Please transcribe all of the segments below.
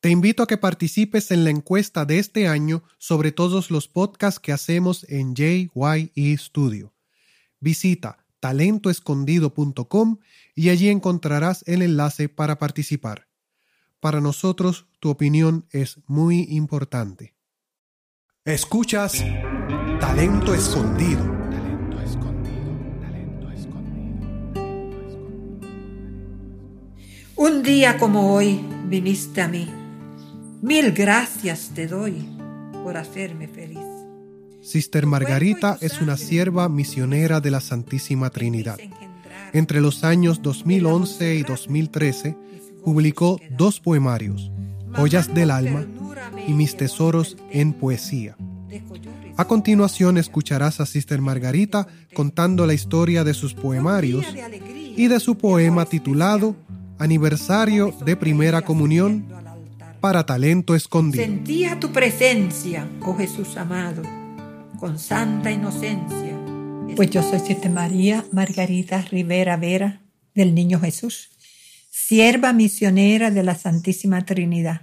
Te invito a que participes en la encuesta de este año sobre todos los podcasts que hacemos en JYE Studio. Visita talentoescondido.com y allí encontrarás el enlace para participar. Para nosotros, tu opinión es muy importante. Escuchas Talento Escondido. Talento Escondido. Talento Escondido. Un día como hoy viniste a mí Mil gracias te doy por hacerme feliz. Sister Margarita es una sierva misionera de la Santísima Trinidad. Entre los años 2011 y 2013 publicó dos poemarios, Joyas del Alma y Mis Tesoros en Poesía. A continuación escucharás a Sister Margarita contando la historia de sus poemarios y de su poema titulado Aniversario de Primera Comunión para talento escondido. Sentía tu presencia, oh Jesús amado, con santa inocencia. Pues yo soy Siete María Margarita Rivera Vera del Niño Jesús, sierva misionera de la Santísima Trinidad,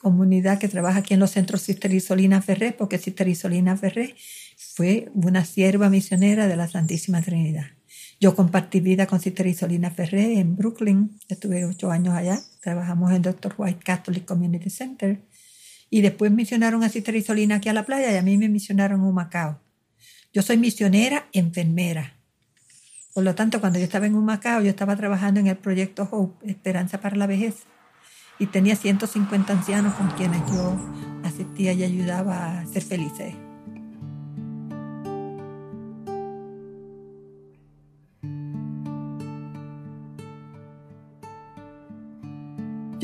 comunidad que trabaja aquí en los centros Sister Isolina Ferré, porque Sister Isolina Ferré fue una sierva misionera de la Santísima Trinidad. Yo compartí vida con Sister Isolina Ferré en Brooklyn, estuve ocho años allá, trabajamos en Dr. White Catholic Community Center, y después misionaron a Sister Isolina aquí a la playa y a mí me misionaron en Humacao. Yo soy misionera enfermera. Por lo tanto, cuando yo estaba en Humacao, yo estaba trabajando en el proyecto Hope, Esperanza para la Vejez, y tenía 150 ancianos con quienes yo asistía y ayudaba a ser felices.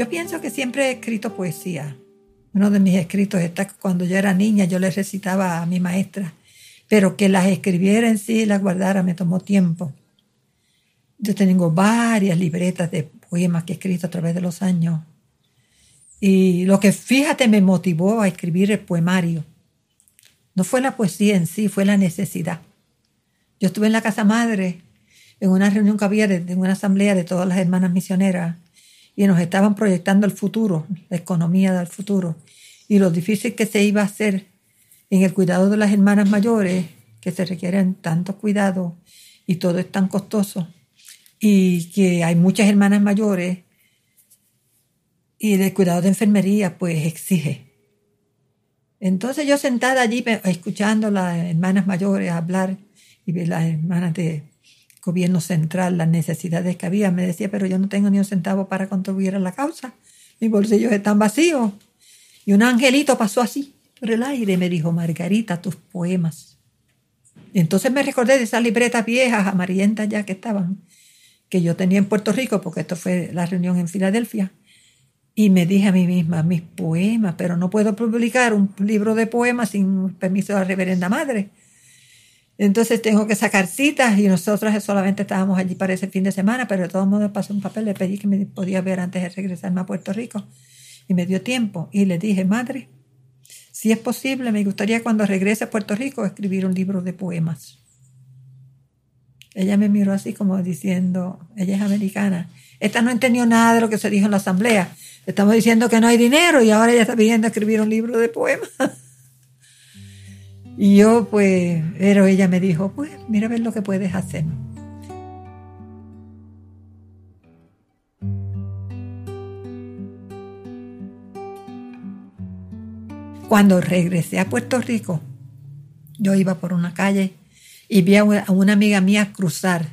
Yo pienso que siempre he escrito poesía. Uno de mis escritos está cuando yo era niña, yo le recitaba a mi maestra, pero que las escribiera en sí y las guardara me tomó tiempo. Yo tengo varias libretas de poemas que he escrito a través de los años. Y lo que fíjate me motivó a escribir el poemario. No fue la poesía en sí, fue la necesidad. Yo estuve en la casa madre, en una reunión que había de, una asamblea de todas las hermanas misioneras, y nos estaban proyectando el futuro, la economía del futuro, y lo difícil que se iba a hacer en el cuidado de las hermanas mayores, que se requieren tanto cuidado y todo es tan costoso, y que hay muchas hermanas mayores, y el cuidado de enfermería pues exige. Entonces yo sentada allí escuchando a las hermanas mayores hablar y las hermanas de gobierno central las necesidades que había. Me decía, pero yo no tengo ni un centavo para contribuir a la causa. Mis bolsillos están vacíos. Y un angelito pasó así por el aire y me dijo, Margarita, tus poemas. Y entonces me recordé de esas libretas viejas, amarillentas ya que estaban, que yo tenía en Puerto Rico, porque esto fue la reunión en Filadelfia. Y me dije a mí misma, mis poemas, pero no puedo publicar un libro de poemas sin permiso de la reverenda madre. Entonces tengo que sacar citas y nosotros solamente estábamos allí para ese fin de semana, pero de todos modos pasé un papel, le pedí que me podía ver antes de regresarme a Puerto Rico y me dio tiempo y le dije, madre, si es posible, me gustaría cuando regrese a Puerto Rico escribir un libro de poemas. Ella me miró así como diciendo, ella es americana, esta no entendió nada de lo que se dijo en la asamblea, estamos diciendo que no hay dinero y ahora ella está pidiendo escribir un libro de poemas. Y yo, pues, pero ella me dijo, pues, mira a ver lo que puedes hacer. Cuando regresé a Puerto Rico, yo iba por una calle y vi a una amiga mía cruzar,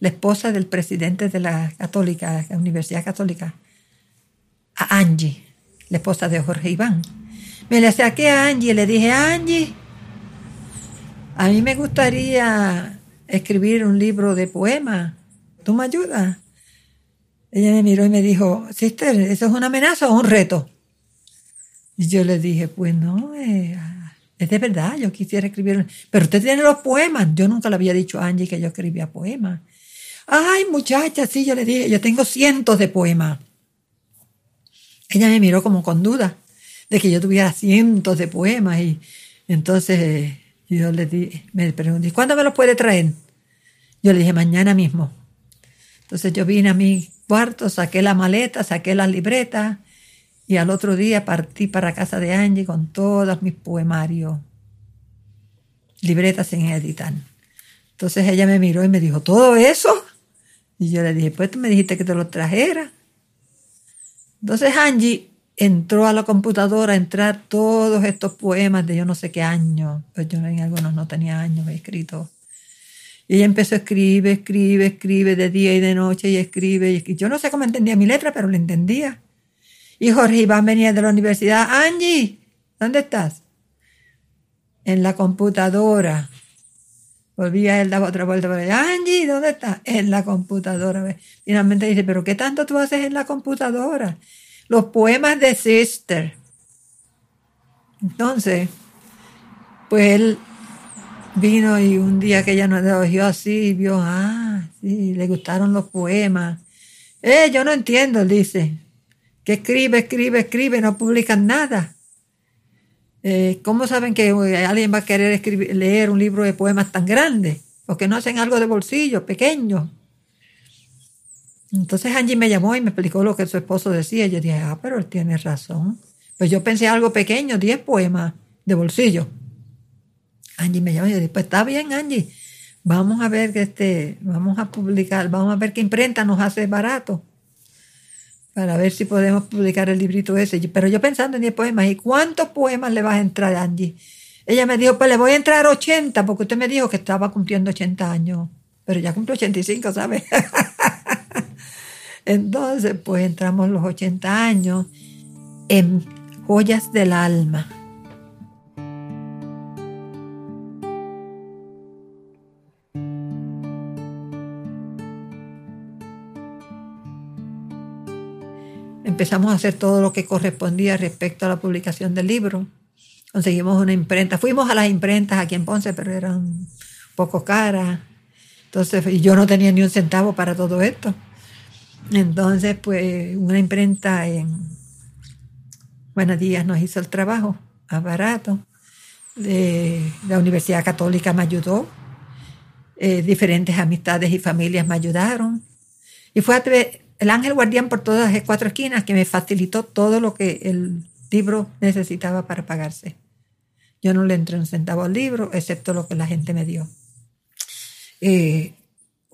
la esposa del presidente de la Católica, la Universidad Católica, a Angie, la esposa de Jorge Iván. Me le acerqué a Angie y le dije, Angie, a mí me gustaría escribir un libro de poemas. ¿Tú me ayudas? Ella me miró y me dijo, Sister, ¿eso es una amenaza o un reto? Y yo le dije, pues no, eh, es de verdad, yo quisiera escribir. Pero usted tiene los poemas. Yo nunca le había dicho a Angie que yo escribía poemas. Ay, muchacha, sí, yo le dije, yo tengo cientos de poemas. Ella me miró como con duda de que yo tuviera cientos de poemas y entonces y yo le di, me pregunté, ¿cuándo me lo puede traer? Yo le dije, mañana mismo. Entonces yo vine a mi cuarto, saqué la maleta, saqué las libretas Y al otro día partí para casa de Angie con todos mis poemarios, libretas sin editar. Entonces ella me miró y me dijo, ¿todo eso? Y yo le dije, pues tú me dijiste que te lo trajera. Entonces Angie entró a la computadora a entrar todos estos poemas de yo no sé qué año, pues yo en algunos no tenía años escrito. Y ella empezó a escribir, escribe, escribe de día y de noche y escribe. Y yo no sé cómo entendía mi letra, pero lo entendía. Y Jorge Iván venía de la universidad. Angie, ¿dónde estás? En la computadora. Volvía él, daba otra vuelta. Angie, ¿dónde estás? En la computadora. Finalmente dice, ¿pero qué tanto tú haces en la computadora? Los poemas de Sister. Entonces, pues él vino y un día que ella nos oyó así y vio, ah, sí, le gustaron los poemas. Eh, yo no entiendo, dice que escribe, escribe, escribe, no publican nada. Eh, ¿Cómo saben que alguien va a querer escribir, leer un libro de poemas tan grande? Porque no hacen algo de bolsillo, pequeño. Entonces Angie me llamó y me explicó lo que su esposo decía. Yo dije, ah, pero él tiene razón. Pues yo pensé algo pequeño, 10 poemas de bolsillo. Angie me llamó y yo dije, pues está bien, Angie. Vamos a ver que este, vamos a publicar, vamos a ver qué imprenta nos hace barato para ver si podemos publicar el librito ese. Pero yo pensando en 10 poemas, ¿y cuántos poemas le vas a entrar, Angie? Ella me dijo, pues le voy a entrar 80, porque usted me dijo que estaba cumpliendo 80 años, pero ya cumple 85, ¿sabes? Entonces, pues entramos los 80 años en joyas del alma. empezamos a hacer todo lo que correspondía respecto a la publicación del libro. Conseguimos una imprenta. Fuimos a las imprentas aquí en Ponce, pero eran poco caras. Entonces, y yo no tenía ni un centavo para todo esto. Entonces, pues, una imprenta en Buenos Días nos hizo el trabajo, a barato. la Universidad Católica me ayudó. Eh, diferentes amistades y familias me ayudaron. Y fue el ángel guardián por todas las cuatro esquinas que me facilitó todo lo que el libro necesitaba para pagarse. Yo no le entré un centavo al libro, excepto lo que la gente me dio. Eh,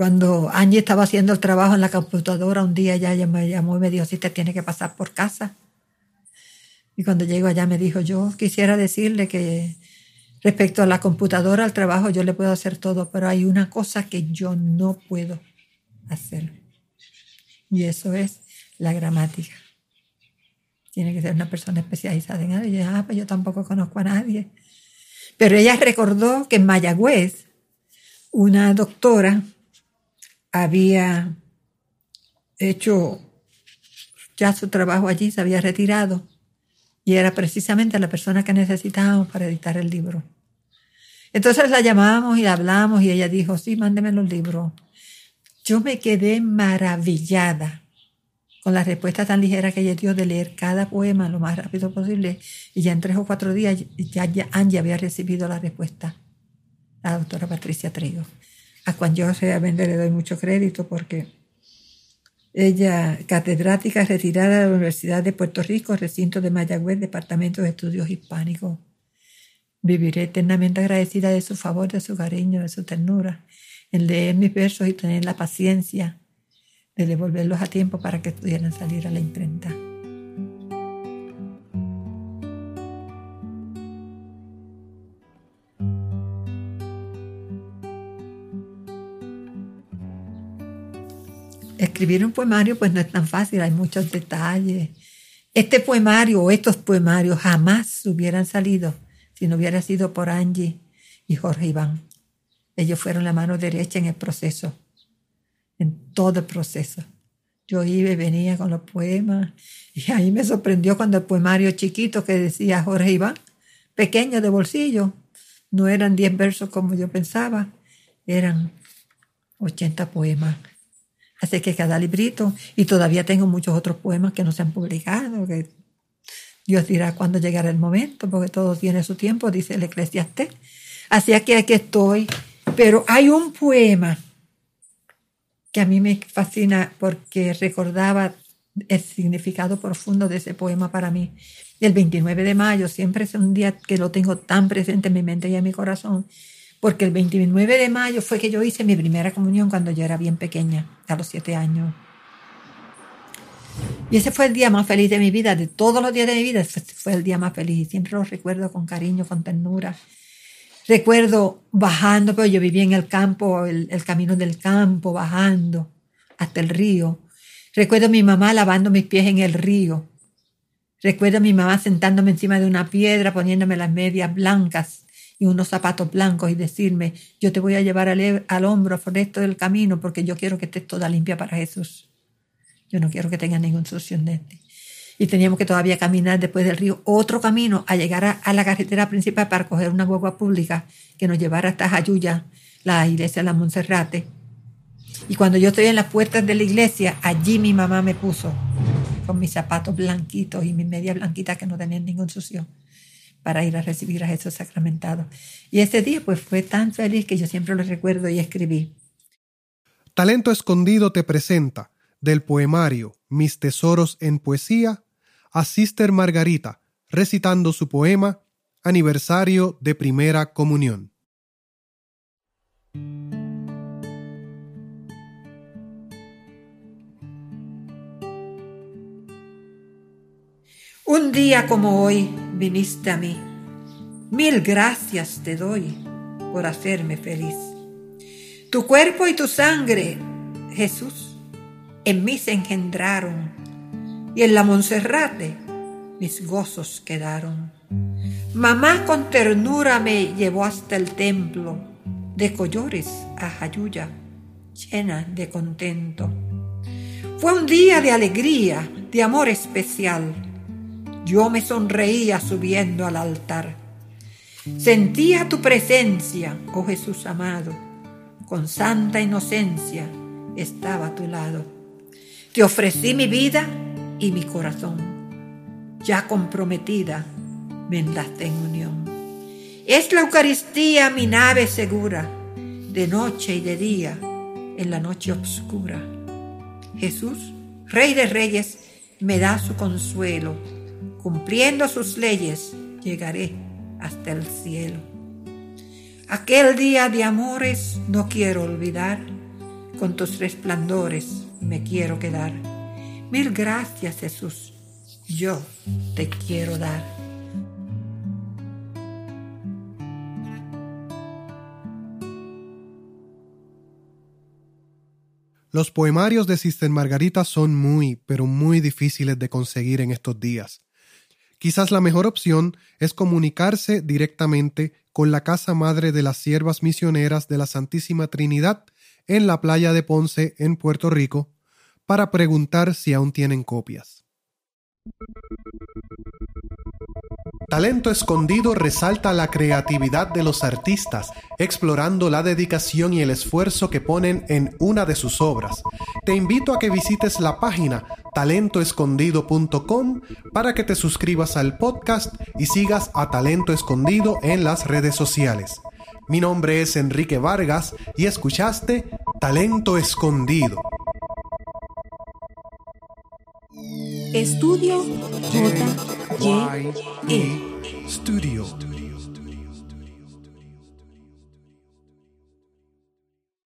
cuando Angie estaba haciendo el trabajo en la computadora, un día ya ella me llamó y me dijo, si te tiene que pasar por casa. Y cuando llego allá me dijo, yo quisiera decirle que respecto a la computadora, al trabajo, yo le puedo hacer todo, pero hay una cosa que yo no puedo hacer. Y eso es la gramática. Tiene que ser una persona especializada en algo. Y yo, ah, pues yo tampoco conozco a nadie. Pero ella recordó que en Mayagüez, una doctora había hecho ya su trabajo allí, se había retirado. Y era precisamente la persona que necesitábamos para editar el libro. Entonces la llamamos y la hablamos y ella dijo, sí, mándeme los libros. Yo me quedé maravillada con la respuesta tan ligera que ella dio de leer cada poema lo más rápido posible. Y ya en tres o cuatro días ya, Angie había recibido la respuesta, la doctora Patricia Trigo, a cual yo realmente le doy mucho crédito porque ella, catedrática retirada de la Universidad de Puerto Rico, recinto de Mayagüez, Departamento de Estudios Hispánicos. Viviré eternamente agradecida de su favor, de su cariño, de su ternura en leer mis versos y tener la paciencia de devolverlos a tiempo para que pudieran salir a la imprenta. Escribir un poemario pues no es tan fácil, hay muchos detalles. Este poemario o estos poemarios jamás hubieran salido si no hubiera sido por Angie y Jorge Iván. Ellos fueron la mano derecha en el proceso, en todo el proceso. Yo iba y venía con los poemas y ahí me sorprendió cuando el poemario chiquito que decía Jorge Iván, pequeño de bolsillo, no eran 10 versos como yo pensaba, eran 80 poemas. Así que cada librito, y todavía tengo muchos otros poemas que no se han publicado, que Dios dirá cuándo llegará el momento, porque todo tiene su tiempo, dice el eclesiastés. Así que aquí estoy pero hay un poema que a mí me fascina porque recordaba el significado profundo de ese poema para mí. El 29 de mayo siempre es un día que lo tengo tan presente en mi mente y en mi corazón, porque el 29 de mayo fue que yo hice mi primera comunión cuando yo era bien pequeña, a los siete años. Y ese fue el día más feliz de mi vida, de todos los días de mi vida, fue el día más feliz. Siempre lo recuerdo con cariño, con ternura. Recuerdo bajando, pero yo vivía en el campo, el, el camino del campo, bajando hasta el río. Recuerdo a mi mamá lavando mis pies en el río. Recuerdo a mi mamá sentándome encima de una piedra, poniéndome las medias blancas y unos zapatos blancos y decirme, yo te voy a llevar al, al hombro por esto del camino porque yo quiero que estés toda limpia para Jesús. Yo no quiero que tengas ningún sucio en. Y teníamos que todavía caminar después del río otro camino a llegar a, la carretera principal para coger una guagua pública que nos llevara hasta Jayuya, la iglesia de la Monserrate. Y cuando yo estoy en las puertas de la iglesia, allí mi mamá me puso con mis zapatos blanquitos y mis medias blanquitas que no tenían ningún sucio para ir a recibir a Jesús sacramentado. Y ese día pues fue tan feliz que yo siempre lo recuerdo y escribí. Talento Escondido te presenta del poemario Mis Tesoros en Poesía a Sister Margarita recitando su poema Aniversario de Primera Comunión. Un día como hoy viniste a mí. Mil gracias te doy por hacerme feliz. Tu cuerpo y tu sangre, Jesús, en mí se engendraron, y en la Monserrate mis gozos quedaron. Mamá con ternura me llevó hasta el templo, de Collores a Jayuya, llena de contento. Fue un día de alegría, de amor especial. Yo me sonreía subiendo al altar. Sentía tu presencia, oh Jesús amado, con santa inocencia estaba a tu lado. Te ofrecí mi vida y mi corazón. Ya comprometida, me enlacé en unión. Es la Eucaristía mi nave segura, de noche y de día, en la noche oscura. Jesús, Rey de Reyes, me da su consuelo. Cumpliendo sus leyes, llegaré hasta el cielo. Aquel día de amores no quiero olvidar, con tus resplandores me quiero quedar. Mil gracias Jesús, yo te quiero dar. Los poemarios de Sister Margarita son muy, pero muy difíciles de conseguir en estos días. Quizás la mejor opción es comunicarse directamente con la Casa Madre de las Siervas Misioneras de la Santísima Trinidad en la playa de Ponce, en Puerto Rico, para preguntar si aún tienen copias. Talento Escondido resalta la creatividad de los artistas, explorando la dedicación y el esfuerzo que ponen en una de sus obras. Te invito a que visites la página talentoescondido.com para que te suscribas al podcast y sigas a Talento Escondido en las redes sociales. Mi nombre es Enrique Vargas y escuchaste Talento Escondido. Estudio J. Y. E. Studio